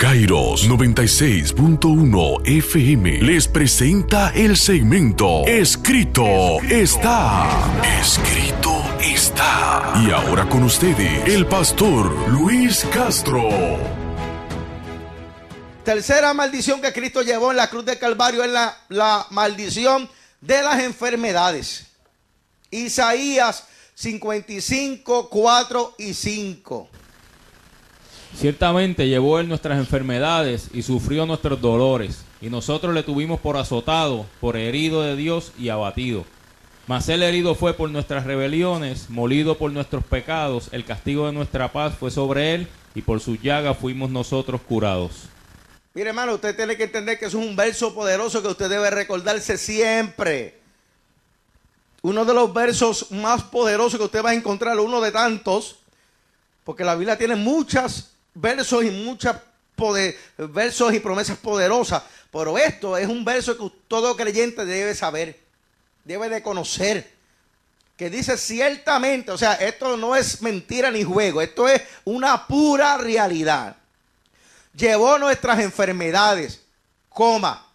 Kairos 96.1 FM les presenta el segmento Escrito está. Escrito está. Y ahora con ustedes, el pastor Luis Castro. Tercera maldición que Cristo llevó en la cruz de Calvario es la, la maldición de las enfermedades. Isaías 55, 4 y 5. Ciertamente llevó él nuestras enfermedades y sufrió nuestros dolores, y nosotros le tuvimos por azotado, por herido de Dios y abatido. Mas él herido fue por nuestras rebeliones, molido por nuestros pecados, el castigo de nuestra paz fue sobre él, y por su llaga fuimos nosotros curados. Mire hermano, usted tiene que entender que es un verso poderoso que usted debe recordarse siempre. Uno de los versos más poderosos que usted va a encontrar, uno de tantos, porque la Biblia tiene muchas versos y muchas versos y promesas poderosas, pero esto es un verso que todo creyente debe saber, debe de conocer, que dice ciertamente, o sea, esto no es mentira ni juego, esto es una pura realidad. Llevó nuestras enfermedades, coma.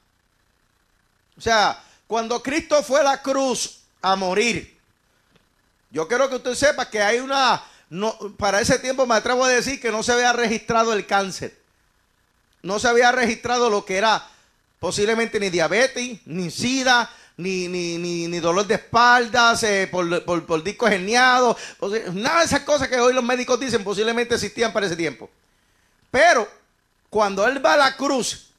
O sea, cuando Cristo fue a la cruz a morir, yo quiero que usted sepa que hay una no, para ese tiempo me atrevo a decir que no se había registrado el cáncer. No se había registrado lo que era posiblemente ni diabetes, ni sida, ni, dolor de espaldas, por, por, por discos herniados. Nada de esas cosas que hoy los médicos dicen posiblemente existían para ese tiempo. Pero cuando él va a la cruz,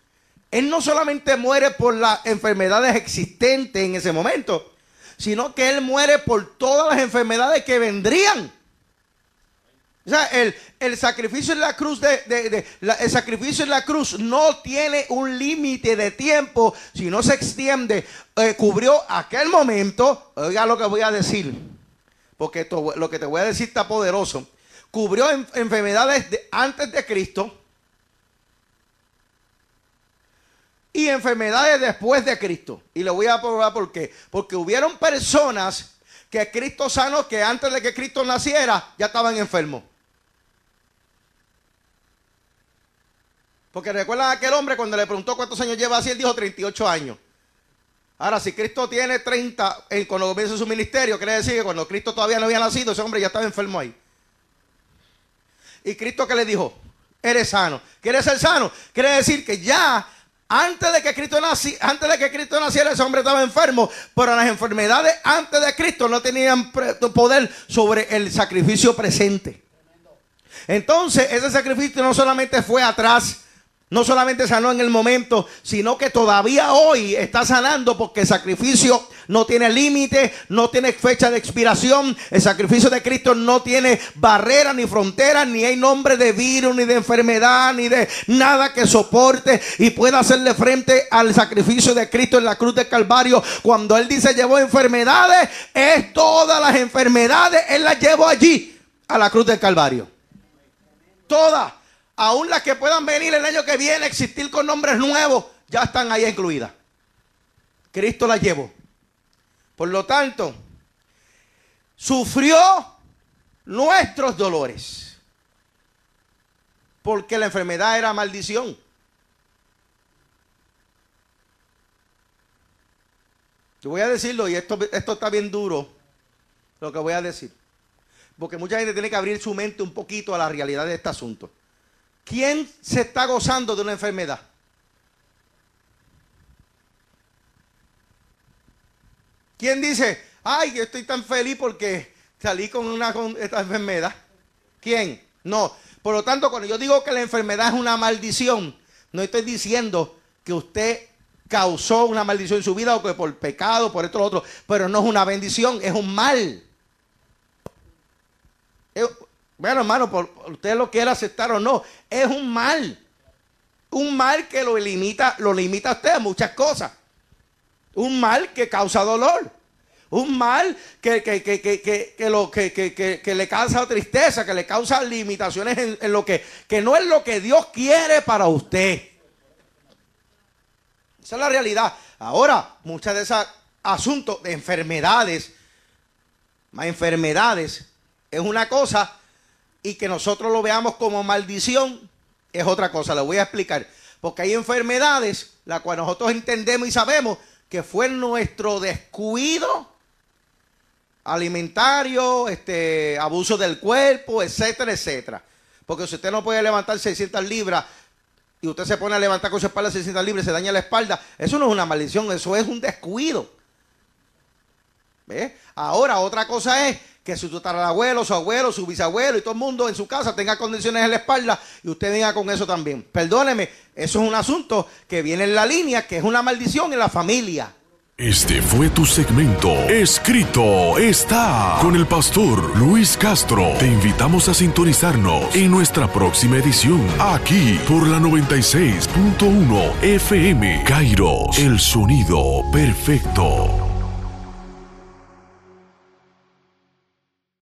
él no solamente muere por las enfermedades existentes en ese momento, sino que él muere por todas las enfermedades que vendrían. O sea, el, sacrificio en la cruz de, el sacrificio en la cruz no tiene un límite de tiempo, si no se extiende. Eh, cubrió aquel momento, oiga lo que voy a decir, porque lo que te voy a decir está poderoso. Cubrió enfermedades antes de Cristo y enfermedades después de Cristo. Y le voy a probar por qué. Porque hubieron personas que Cristo sanó que antes de que Cristo naciera ya estaban enfermos. Porque recuerdan a aquel hombre cuando le preguntó cuántos años lleva así, él dijo 38 años. Ahora, si Cristo tiene 30 eh, cuando comienza su ministerio, quiere decir que cuando Cristo todavía no había nacido, ese hombre ya estaba enfermo ahí. Y Cristo que le dijo, eres sano. ¿Quieres ser sano? Quiere decir que ya antes de que Cristo nací, antes de que Cristo naciera, ese hombre estaba enfermo, pero las enfermedades antes de Cristo no tenían poder sobre el sacrificio presente. Entonces, ese sacrificio no solamente fue atrás, no solamente sanó en el momento, sino que todavía hoy está sanando porque el sacrificio no tiene límite, no tiene fecha de expiración. El sacrificio de Cristo no tiene barrera ni frontera, ni hay nombre de virus, ni de enfermedad, ni de nada que soporte y pueda hacerle frente al sacrificio de Cristo en la cruz de Calvario. Cuando Él dice llevó enfermedades, es todas las enfermedades, Él las llevó allí a la cruz del Calvario. Todas aún las que puedan venir el año que viene, existir con nombres nuevos, ya están ahí incluidas. Cristo las llevó. Por lo tanto, sufrió nuestros dolores. Porque la enfermedad era maldición. Yo voy a decirlo, y esto, esto está bien duro, lo que voy a decir. Porque mucha gente tiene que abrir su mente un poquito a la realidad de este asunto. ¿Quién se está gozando de una enfermedad? ¿Quién dice, ay, yo estoy tan feliz porque salí con una esta enfermedad? ¿Quién? No. Por lo tanto, cuando yo digo que la enfermedad es una maldición, no estoy diciendo que usted causó una maldición en su vida o que por pecado, por esto o lo otro, pero no es una bendición, es un mal. Bueno, hermano, por, usted lo quiera aceptar o no, es un mal. Un mal que lo limita, lo limita a usted a muchas cosas. Un mal que causa dolor. Un mal que, lo, que, le causa tristeza, que le causa limitaciones en, en, lo que, que no es lo que Dios quiere para usted. Esa es la realidad. Ahora, muchas de esos asuntos de enfermedades, más enfermedades, es una cosa y que nosotros lo veamos como maldición es otra cosa, lo voy a explicar. Porque hay enfermedades, las cuales nosotros entendemos y sabemos que fue nuestro descuido alimentario, este, abuso del cuerpo, etcétera, etcétera. Porque si usted no puede levantar 600 libras y usted se pone a levantar con su espalda 600 libras y se daña la espalda, eso no es una maldición, eso es un descuido. ¿Ve? Ahora, otra cosa es que su tatarabuelo, su abuelo, su bisabuelo y todo el mundo en su casa tenga condiciones en la espalda y usted venga con eso también. Perdóneme, eso es un asunto que viene en la línea, que es una maldición en la familia. Este fue tu segmento. Escrito está con el pastor Luis Castro. Te invitamos a sintonizarnos en nuestra próxima edición, aquí por la 96.1 FM. Kairos, el sonido perfecto.